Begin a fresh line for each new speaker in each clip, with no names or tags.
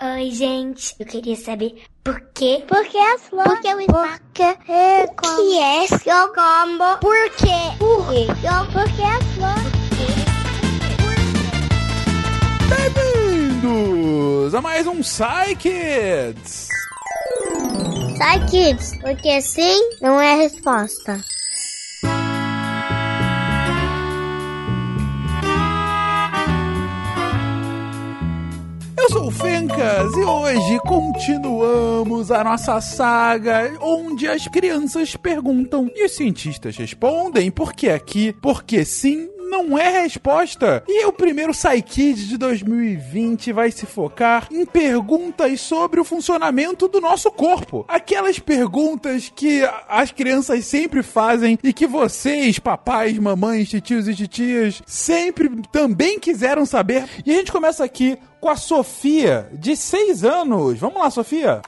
Oi, gente. Eu queria saber por quê?
Por que as flores?
Por que o espaço?
Por que é
que é seu combo? Por quê?
Por quê? Por que as flores?
Bem-vindos a mais um Psy Kids!
Sai, kids, porque sim não é a resposta.
Sou o Fencas e hoje continuamos a nossa saga onde as crianças perguntam e os cientistas respondem porque aqui, porque sim, não é resposta. E o primeiro Psykids de 2020 vai se focar em perguntas sobre o funcionamento do nosso corpo. Aquelas perguntas que as crianças sempre fazem e que vocês, papais, mamães, titios e titias, sempre também quiseram saber. E a gente começa aqui com a Sofia, de 6 anos. Vamos lá, Sofia.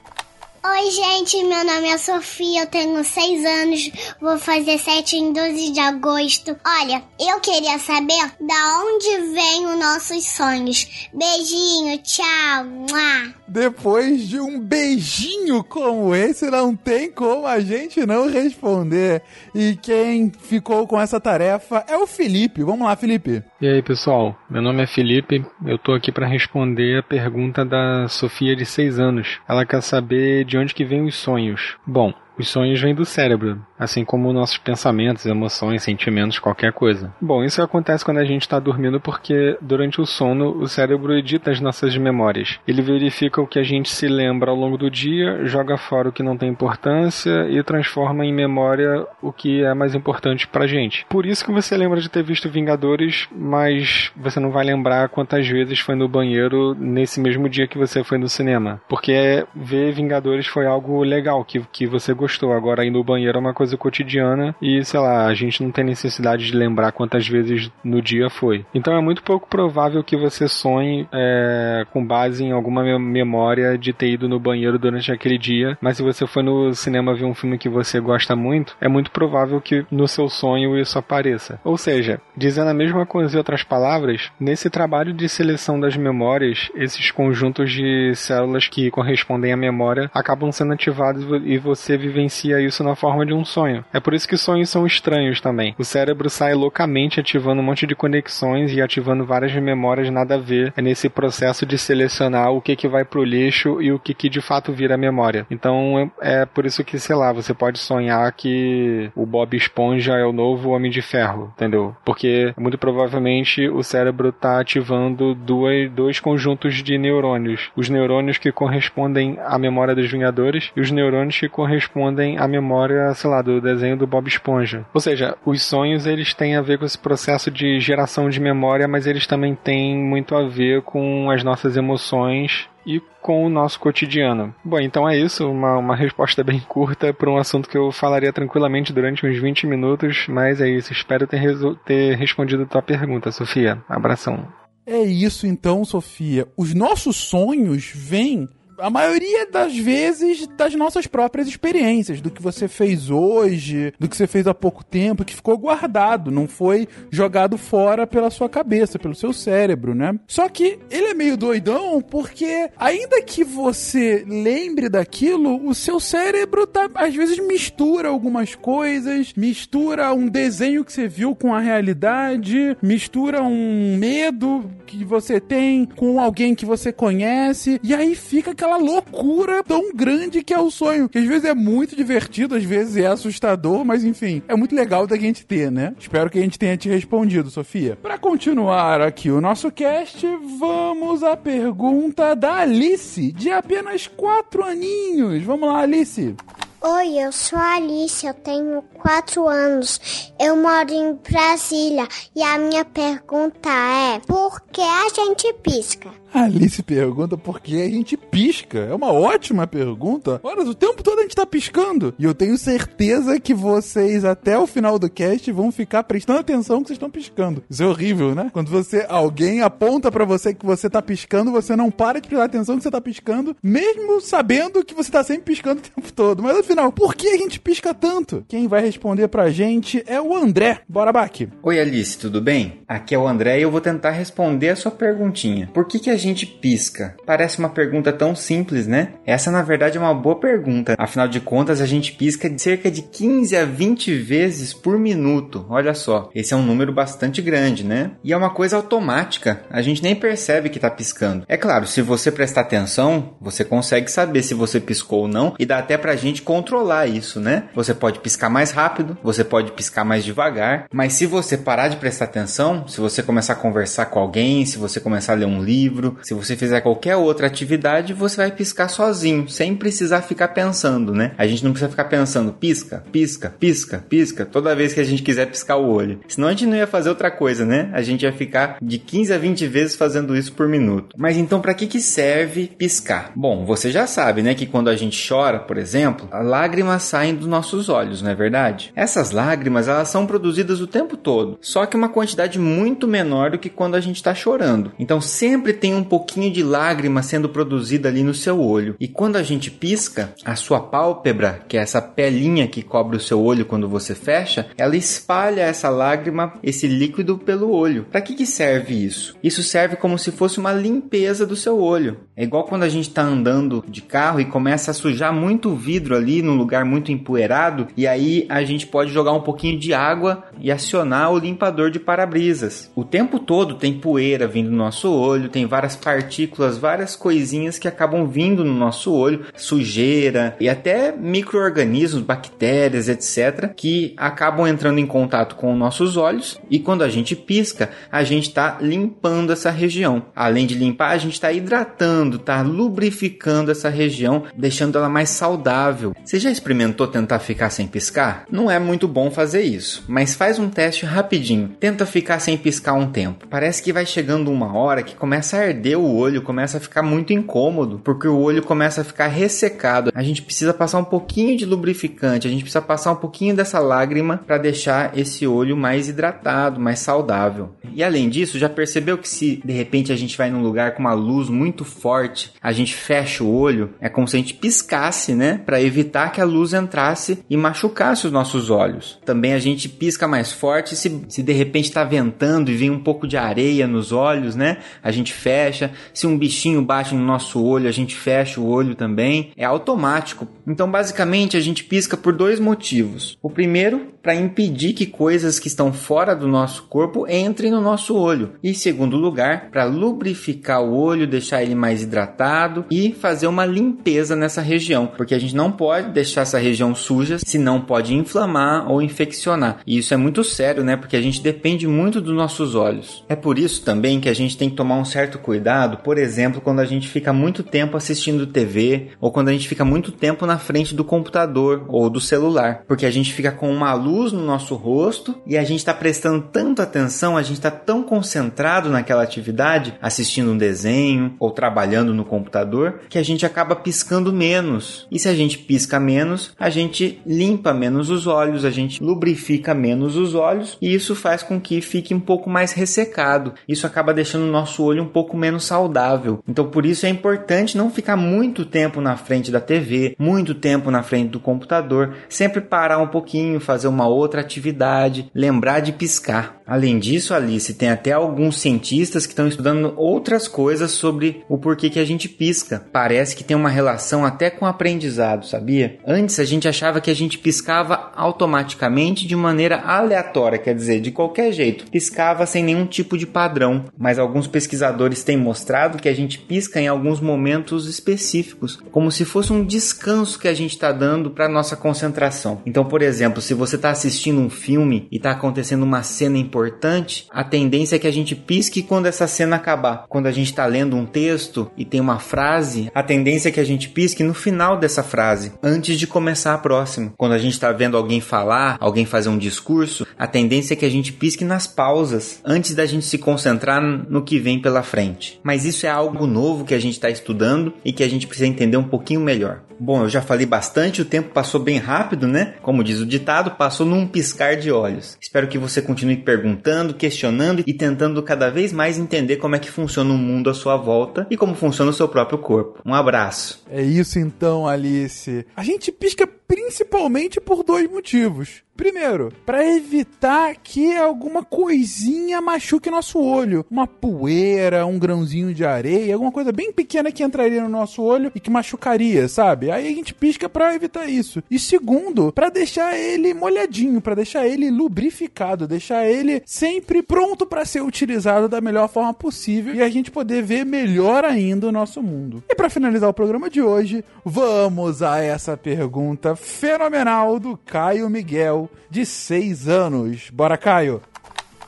Oi, gente, meu nome é Sofia, eu tenho 6 anos, vou fazer 7 em 12 de agosto. Olha, eu queria saber da onde vêm os nossos sonhos. Beijinho, tchau. Mua.
Depois de um beijinho como esse, não tem como a gente não responder. E quem ficou com essa tarefa é o Felipe. Vamos lá, Felipe.
E aí, pessoal? Meu nome é Felipe. Eu tô aqui para responder a pergunta da Sofia de 6 anos. Ela quer saber de onde que vêm os sonhos. Bom, os sonhos vêm do cérebro, assim como nossos pensamentos, emoções, sentimentos, qualquer coisa. Bom, isso acontece quando a gente está dormindo porque durante o sono o cérebro edita as nossas memórias. Ele verifica o que a gente se lembra ao longo do dia, joga fora o que não tem importância e transforma em memória o que é mais importante pra gente. Por isso que você lembra de ter visto Vingadores, mas você não vai lembrar quantas vezes foi no banheiro nesse mesmo dia que você foi no cinema. Porque ver Vingadores foi algo legal, que, que você gostou. Agora, ir no banheiro é uma coisa cotidiana e, sei lá, a gente não tem necessidade de lembrar quantas vezes no dia foi. Então é muito pouco provável que você sonhe é, com base em alguma me- memória de ter ido no banheiro durante aquele dia, mas se você foi no cinema ver um filme que você gosta muito, é muito provável que no seu sonho isso apareça. Ou seja, dizendo a mesma coisa em outras palavras, nesse trabalho de seleção das memórias, esses conjuntos de células que correspondem à memória acabam sendo ativados e você vivencia isso na forma de um sonho. É por isso que sonhos são estranhos também. O cérebro sai loucamente ativando um monte de conexões e ativando várias memórias nada a ver. É nesse processo de selecionar o que que vai pro lixo e o que que de fato vira memória. Então é é por isso que, sei lá, você pode sonhar que o Bob Esponja é o novo Homem de Ferro, entendeu? Porque muito provavelmente o cérebro tá ativando duas, dois conjuntos de neurônios. Os neurônios que correspondem à memória dos Vingadores e os neurônios que correspondem à memória, sei lá, do desenho do Bob Esponja. Ou seja, os sonhos eles têm a ver com esse processo de geração de memória, mas eles também têm muito a ver com as nossas emoções e com o nosso cotidiano. Bom, então é isso, uma, uma resposta bem curta para um assunto que eu falaria tranquilamente durante uns 20 minutos, mas é isso, espero ter, ter respondido a tua pergunta, Sofia. Abração.
É isso então, Sofia. Os nossos sonhos vêm, a maioria das vezes, das nossas próprias experiências, do que você fez hoje, do que você fez há pouco tempo, que ficou guardado, não foi jogado fora pela sua cabeça, pelo seu cérebro, né? Só que ele é meio doidão porque, ainda que você lembre daquilo, o seu cérebro tá, às vezes mistura algumas coisas, mistura um desenho que você viu com a realidade, mistura um medo que você tem com alguém que você conhece, e aí fica aquela loucura tão grande que é o sonho, que às vezes é muito divertido, às vezes é assustador, mas enfim, é muito legal da gente ter, né? Espero que a gente tenha te respondido, Sofia. Pra continuar aqui o nosso cast, vamos à pergunta da Alice, de apenas quatro aninhos. Vamos lá, Alice.
Oi, eu sou a Alice, eu tenho 4 anos. Eu moro em Brasília e a minha pergunta é: por que a gente pisca?
A Alice pergunta por que a gente pisca. É uma ótima pergunta. Olha, o tempo todo a gente tá piscando. E eu tenho certeza que vocês, até o final do cast, vão ficar prestando atenção que vocês estão piscando. Isso é horrível, né? Quando você, alguém aponta pra você que você tá piscando, você não para de prestar atenção que você tá piscando, mesmo sabendo que você tá sempre piscando o tempo todo. Mas afinal, por que a gente pisca tanto? Quem vai responder pra gente é o André. Bora, Baque.
Oi, Alice, tudo bem? Aqui é o André e eu vou tentar responder a sua perguntinha. Por que, que a gente pisca? Parece uma pergunta tão simples, né? Essa, na verdade, é uma boa pergunta. Afinal de contas, a gente pisca de cerca de 15 a 20 vezes por minuto. Olha só, esse é um número bastante grande, né? E é uma coisa automática. A gente nem percebe que tá piscando. É claro, se você prestar atenção, você consegue saber se você piscou ou não e dá até pra gente controlar isso, né? Você pode piscar mais rápido, você pode piscar mais devagar, mas se você parar de prestar atenção, se você começar a conversar com alguém, se você começar a ler um livro, se você fizer qualquer outra atividade, você vai piscar sozinho, sem precisar ficar pensando, né? A gente não precisa ficar pensando pisca, pisca, pisca, pisca, toda vez que a gente quiser piscar o olho. Senão a gente não ia fazer outra coisa, né? A gente ia ficar de 15 a 20 vezes fazendo isso por minuto. Mas então para que que serve piscar? Bom, você já sabe, né, que quando a gente chora, por exemplo, lágrimas saem dos nossos olhos, não é verdade? Essas lágrimas, elas são produzidas o tempo todo, só que uma quantidade muito menor do que quando a gente está chorando. Então sempre tem um pouquinho de lágrima sendo produzida ali no seu olho. E quando a gente pisca, a sua pálpebra, que é essa pelinha que cobre o seu olho quando você fecha, ela espalha essa lágrima, esse líquido pelo olho. Para que, que serve isso? Isso serve como se fosse uma limpeza do seu olho. É igual quando a gente está andando de carro e começa a sujar muito o vidro ali num lugar muito empoeirado, e aí a gente pode jogar um pouquinho de água e acionar o limpador de para-brisas. O tempo todo tem poeira vindo no nosso olho, tem várias partículas, várias coisinhas que acabam vindo no nosso olho, sujeira e até micro-organismos, bactérias, etc., que acabam entrando em contato com nossos olhos e quando a gente pisca, a gente está limpando essa região. Além de limpar, a gente está hidratando, está lubrificando essa região, deixando ela mais saudável. Você já experimentou tentar ficar sem piscar? Não é muito bom fazer isso, mas faz um teste rapidinho. Tenta ficar sem piscar um tempo. Parece que vai chegando uma hora que começa a arder o olho, começa a ficar muito incômodo, porque o olho começa a ficar ressecado. A gente precisa passar um pouquinho de lubrificante, a gente precisa passar um pouquinho dessa lágrima para deixar esse olho mais hidratado, mais saudável. E além disso, já percebeu que se de repente a gente vai num lugar com uma luz muito forte, a gente fecha o olho, é como se a gente piscasse, né, para evitar que a luz entrasse e machucasse os nossos olhos. Também a gente pisca mais forte se, se de repente está ventando e vem um pouco de areia nos olhos, né? A gente fecha. Se um bichinho bate no nosso olho, a gente fecha o olho também. É automático. Então, basicamente, a gente pisca por dois motivos. O primeiro, para impedir que coisas que estão fora do nosso corpo entrem no nosso olho. E segundo lugar, para lubrificar o olho, deixar ele mais hidratado e fazer uma limpeza nessa região, porque a gente não pode deixar essa região suja, senão pode inflamar ou infeccionar. E isso é muito sério, né? Porque a gente depende muito dos nossos olhos. É por isso também que a gente tem que tomar um certo cuidado, por exemplo, quando a gente fica muito tempo assistindo TV ou quando a gente fica muito tempo na frente do computador ou do celular, porque a gente fica com uma luz no nosso rosto e a gente está prestando tanto atenção, a gente está tão concentrado naquela atividade, assistindo um desenho ou trabalhando no computador, que a gente acaba piscando menos. E se a gente pisca menos, a gente limpa menos os olhos, a gente lubrifica menos os olhos e isso faz com que fique um pouco mais ressecado. Isso acaba deixando o nosso olho um pouco menos saudável. Então, por isso é importante não ficar muito tempo na frente da TV, muito tempo na frente do computador, sempre parar um pouquinho, fazer uma outra atividade, lembrar de piscar. Além disso, Alice, tem até alguns cientistas que estão estudando outras coisas sobre o porquê que a gente pisca. Parece que tem uma relação até com aprendizado, sabia? Antes a gente achava que a gente piscava automaticamente de maneira aleatória, quer dizer, de qualquer jeito, piscava sem nenhum tipo de padrão. Mas alguns pesquisadores têm mostrado que a gente pisca em alguns momentos específicos, como se fosse um descanso que a gente está dando para nossa concentração. Então, por exemplo, se você está assistindo um filme e está acontecendo uma cena importante, a tendência é que a gente pisque quando essa cena acabar. Quando a gente está lendo um texto e tem uma frase, a tendência é que a gente pisque no final dessa frase, antes de começar a próxima. Quando a gente está vendo alguém falar, alguém fazer um discurso, a tendência é que a gente pisque nas pausas, antes da gente se concentrar no que vem pela frente. Mas isso é algo novo que a gente está estudando e que a gente precisa entender um pouquinho melhor. Bom, eu já falei bastante, o tempo passou bem rápido, né? Como diz o ditado, passou num piscar de olhos. Espero que você continue perguntando, questionando e tentando cada vez mais entender como é que funciona o mundo à sua volta e como funciona o seu próprio corpo. Um abraço.
É isso então, Alice. A gente pisca principalmente por dois motivos. Primeiro, para evitar que alguma coisinha machuque nosso olho. Uma poeira, um grãozinho de areia, alguma coisa bem pequena que entraria no nosso olho e que machucaria, sabe? Aí a gente pisca para evitar isso. E segundo, para deixar ele molhadinho, para deixar ele lubrificado, deixar ele sempre pronto para ser utilizado da melhor forma possível e a gente poder ver melhor ainda o nosso mundo. E para finalizar o programa de hoje, vamos a essa pergunta fenomenal do Caio Miguel de 6 anos. Bora, Caio!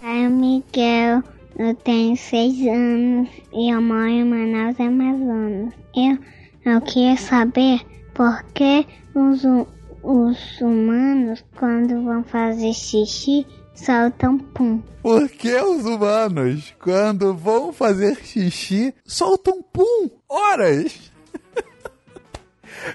Caio Miguel, eu tenho 6 anos e eu moro em Manaus, Amazonas. Eu, eu queria saber por que os, os humanos, quando vão fazer xixi, soltam pum.
Por que os humanos, quando vão fazer xixi, soltam pum? Horas!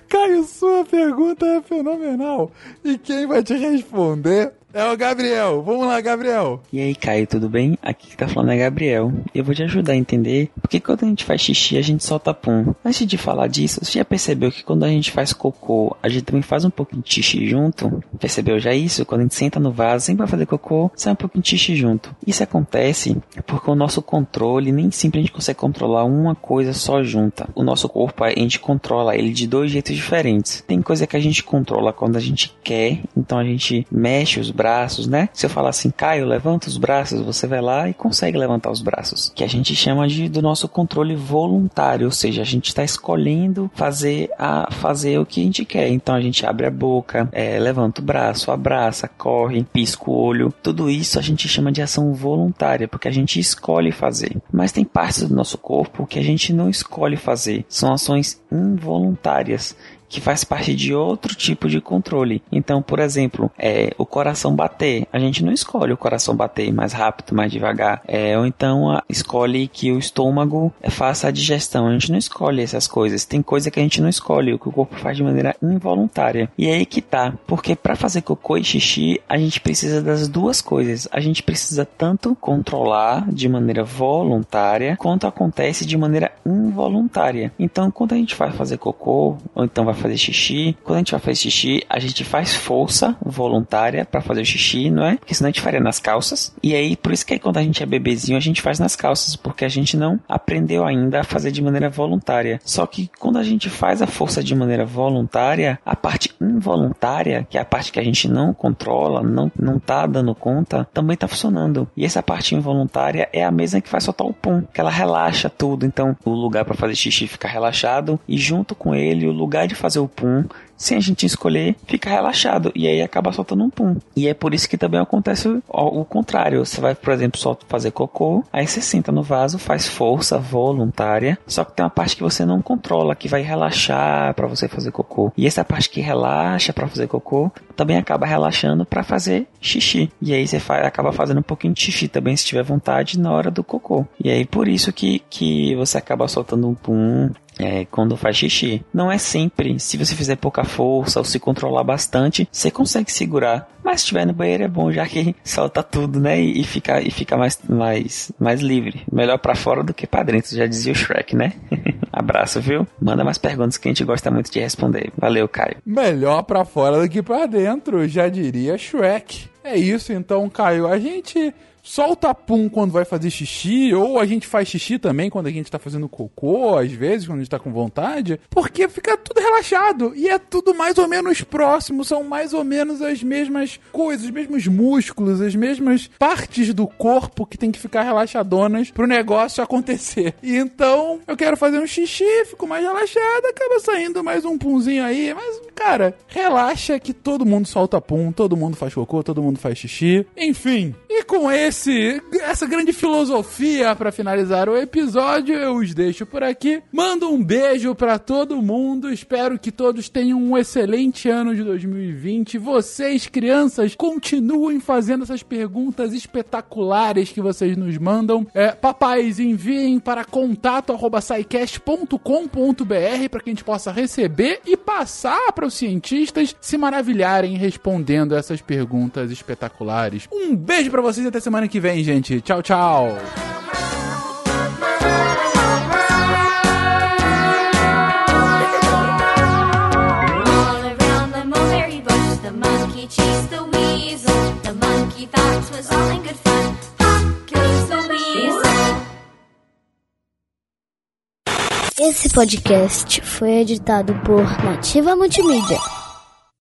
Caio, sua pergunta é fenomenal. E quem vai te responder é o Gabriel. Vamos lá, Gabriel.
E aí, Caio, tudo bem? Aqui que tá falando é Gabriel. Eu vou te ajudar a entender porque quando a gente faz xixi, a gente solta pum. Antes de falar disso, você já percebeu que quando a gente faz cocô, a gente também faz um pouquinho de xixi junto? Percebeu já isso? Quando a gente senta no vaso, sempre vai fazer cocô, sai um pouquinho de xixi junto. Isso acontece porque o nosso controle, nem sempre a gente consegue controlar uma coisa só junta. O nosso corpo, a gente controla ele de dois jeitos diferentes. Tem coisa que a gente controla quando a gente quer, então a gente mexe os braços né? Se eu falar assim, Caio, levanta os braços, você vai lá e consegue levantar os braços. Que a gente chama de do nosso controle voluntário, ou seja, a gente está escolhendo fazer a fazer o que a gente quer. Então a gente abre a boca, é, levanta o braço, abraça, corre, pisca o olho. Tudo isso a gente chama de ação voluntária, porque a gente escolhe fazer. Mas tem partes do nosso corpo que a gente não escolhe fazer. São ações involuntárias que faz parte de outro tipo de controle. Então, por exemplo, é, o coração bater. A gente não escolhe o coração bater mais rápido, mais devagar. É, ou então a, escolhe que o estômago faça a digestão. A gente não escolhe essas coisas. Tem coisa que a gente não escolhe, o que o corpo faz de maneira involuntária. E é aí que tá. Porque para fazer cocô e xixi, a gente precisa das duas coisas. A gente precisa tanto controlar de maneira voluntária, quanto acontece de maneira involuntária. Então, quando a gente vai fazer cocô, ou então vai fazer xixi. Quando a gente vai fazer xixi, a gente faz força voluntária para fazer o xixi, não é? Porque senão a gente faria nas calças. E aí, por isso que aí, quando a gente é bebezinho, a gente faz nas calças, porque a gente não aprendeu ainda a fazer de maneira voluntária. Só que quando a gente faz a força de maneira voluntária, a parte involuntária, que é a parte que a gente não controla, não, não tá dando conta, também tá funcionando. E essa parte involuntária é a mesma que faz soltar o pum, que ela relaxa tudo. Então, o lugar para fazer xixi fica relaxado e junto com ele o lugar de fazer fazer o pum sem a gente escolher, fica relaxado e aí acaba soltando um pum. E é por isso que também acontece o, o contrário. Você vai, por exemplo, só fazer cocô, aí você senta no vaso, faz força voluntária, só que tem uma parte que você não controla, que vai relaxar para você fazer cocô. E essa parte que relaxa para fazer cocô também acaba relaxando para fazer xixi. E aí você faz, acaba fazendo um pouquinho de xixi também, se tiver vontade, na hora do cocô. E aí por isso que, que você acaba soltando um pum, é, quando faz xixi. Não é sempre. Se você fizer pouca força ou se controlar bastante, você consegue segurar. Mas se estiver no banheiro é bom, já que solta tudo, né? E, e fica, e fica mais, mais, mais livre. Melhor para fora do que para dentro, já dizia o Shrek, né? Abraço, viu? Manda mais perguntas que a gente gosta muito de responder. Valeu, Caio.
Melhor para fora do que para dentro, já diria Shrek. É isso então, Caio. A gente solta pum quando vai fazer xixi, ou a gente faz xixi também quando a gente tá fazendo cocô, às vezes, quando a gente tá com vontade, porque fica tudo relaxado e é tudo mais ou menos próximo, são mais ou menos as mesmas coisas, os mesmos músculos, as mesmas partes do corpo que tem que ficar relaxadonas pro negócio acontecer. E então, eu quero fazer um xixi, fico mais relaxado, acaba saindo mais um punzinho aí, mas, cara, relaxa que todo mundo solta pum, todo mundo faz cocô, todo mundo faz xixi. Enfim, com esse essa grande filosofia para finalizar o episódio, eu os deixo por aqui. Mando um beijo para todo mundo. Espero que todos tenham um excelente ano de 2020. Vocês, crianças, continuem fazendo essas perguntas espetaculares que vocês nos mandam. É, papais, enviem para contato@saicast.com.br para que a gente possa receber e passar para os cientistas se maravilharem respondendo essas perguntas espetaculares. Um beijo para vocês vocês e até semana que vem, gente. Tchau, tchau.
Esse podcast foi editado por Nativa Multimídia.